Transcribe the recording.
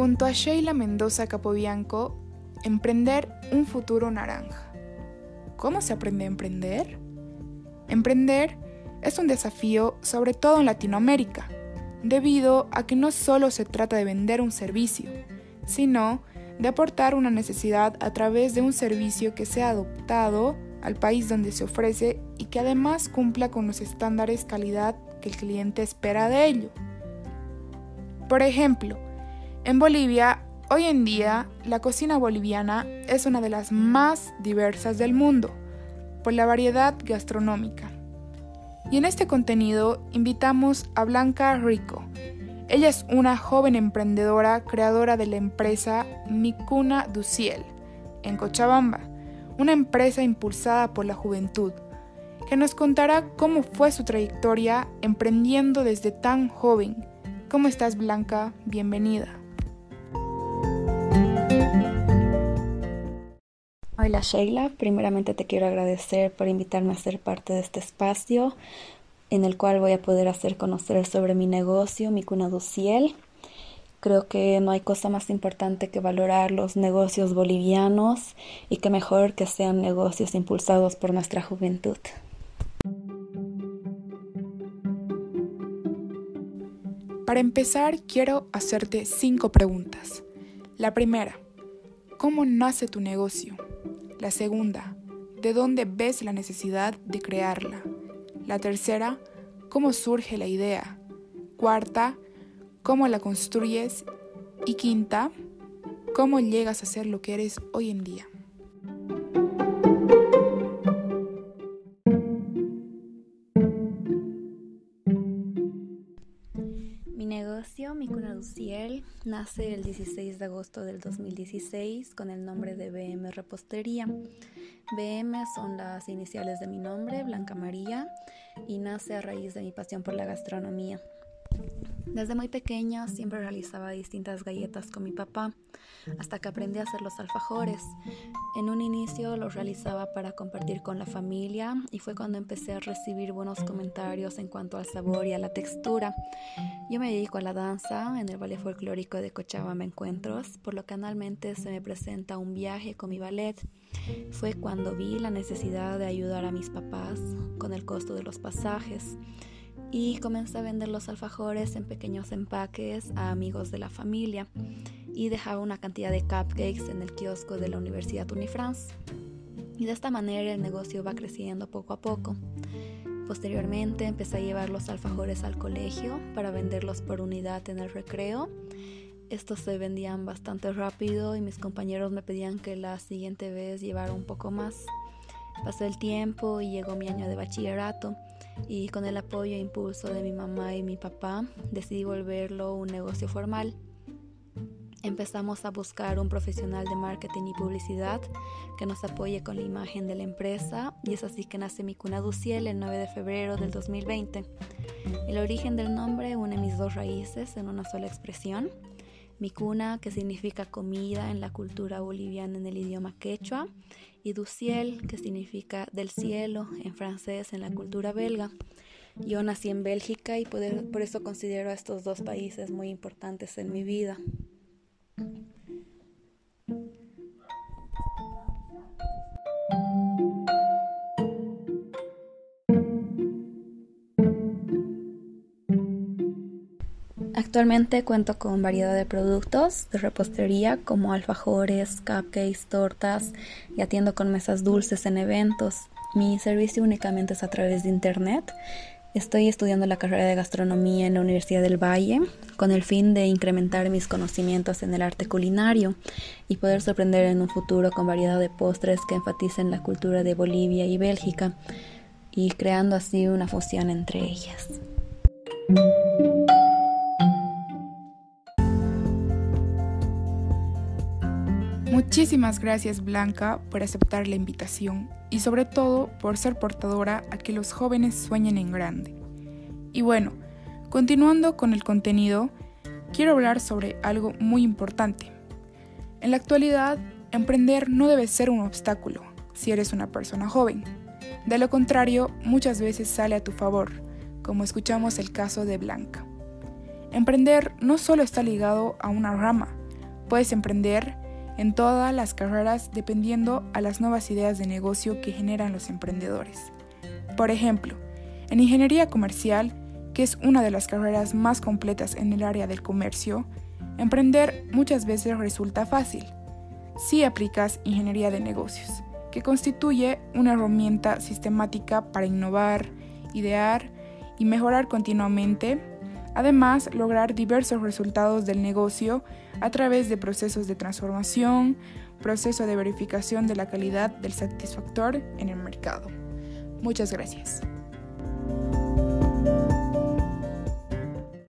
junto a Sheila Mendoza Capobianco, Emprender un futuro naranja. ¿Cómo se aprende a emprender? Emprender es un desafío sobre todo en Latinoamérica, debido a que no solo se trata de vender un servicio, sino de aportar una necesidad a través de un servicio que sea adoptado al país donde se ofrece y que además cumpla con los estándares calidad que el cliente espera de ello. Por ejemplo, en Bolivia, hoy en día, la cocina boliviana es una de las más diversas del mundo, por la variedad gastronómica. Y en este contenido invitamos a Blanca Rico, ella es una joven emprendedora creadora de la empresa Micuna Duciel en Cochabamba, una empresa impulsada por la juventud, que nos contará cómo fue su trayectoria emprendiendo desde tan joven. ¿Cómo estás Blanca? Bienvenida. Hola Sheila, primeramente te quiero agradecer por invitarme a ser parte de este espacio en el cual voy a poder hacer conocer sobre mi negocio, mi cuna dociel. Creo que no hay cosa más importante que valorar los negocios bolivianos y que mejor que sean negocios impulsados por nuestra juventud. Para empezar, quiero hacerte cinco preguntas. La primera, ¿cómo nace tu negocio? La segunda, ¿de dónde ves la necesidad de crearla? La tercera, cómo surge la idea. Cuarta, cómo la construyes. Y quinta, cómo llegas a ser lo que eres hoy en día. Negocio, Mi Cuna Luciel, nace el 16 de agosto del 2016 con el nombre de BM Repostería. BM son las iniciales de mi nombre, Blanca María, y nace a raíz de mi pasión por la gastronomía. Desde muy pequeña siempre realizaba distintas galletas con mi papá, hasta que aprendí a hacer los alfajores. En un inicio los realizaba para compartir con la familia y fue cuando empecé a recibir buenos comentarios en cuanto al sabor y a la textura. Yo me dedico a la danza en el ballet folclórico de Cochabamba Encuentros, por lo que anualmente se me presenta un viaje con mi ballet. Fue cuando vi la necesidad de ayudar a mis papás con el costo de los pasajes y comencé a vender los alfajores en pequeños empaques a amigos de la familia y dejaba una cantidad de cupcakes en el kiosco de la Universidad Unifrance. Y de esta manera el negocio va creciendo poco a poco. Posteriormente empecé a llevar los alfajores al colegio para venderlos por unidad en el recreo. Estos se vendían bastante rápido y mis compañeros me pedían que la siguiente vez llevara un poco más. Pasó el tiempo y llegó mi año de bachillerato y con el apoyo e impulso de mi mamá y mi papá decidí volverlo un negocio formal. Empezamos a buscar un profesional de marketing y publicidad que nos apoye con la imagen de la empresa y es así que nace mi cuna Duciel el 9 de febrero del 2020. El origen del nombre une mis dos raíces en una sola expresión. Mi cuna, que significa comida en la cultura boliviana en el idioma quechua, y du ciel, que significa del cielo en francés en la cultura belga. Yo nací en Bélgica y por eso considero a estos dos países muy importantes en mi vida. Actualmente cuento con variedad de productos de repostería como alfajores, cupcakes, tortas y atiendo con mesas dulces en eventos. Mi servicio únicamente es a través de internet. Estoy estudiando la carrera de gastronomía en la Universidad del Valle con el fin de incrementar mis conocimientos en el arte culinario y poder sorprender en un futuro con variedad de postres que enfaticen la cultura de Bolivia y Bélgica y creando así una fusión entre ellas. Muchísimas gracias Blanca por aceptar la invitación y sobre todo por ser portadora a que los jóvenes sueñen en grande. Y bueno, continuando con el contenido, quiero hablar sobre algo muy importante. En la actualidad, emprender no debe ser un obstáculo si eres una persona joven. De lo contrario, muchas veces sale a tu favor, como escuchamos el caso de Blanca. Emprender no solo está ligado a una rama, Puedes emprender en todas las carreras dependiendo a las nuevas ideas de negocio que generan los emprendedores. Por ejemplo, en ingeniería comercial, que es una de las carreras más completas en el área del comercio, emprender muchas veces resulta fácil si aplicas ingeniería de negocios, que constituye una herramienta sistemática para innovar, idear y mejorar continuamente, además lograr diversos resultados del negocio a través de procesos de transformación, proceso de verificación de la calidad del satisfactor en el mercado. Muchas gracias.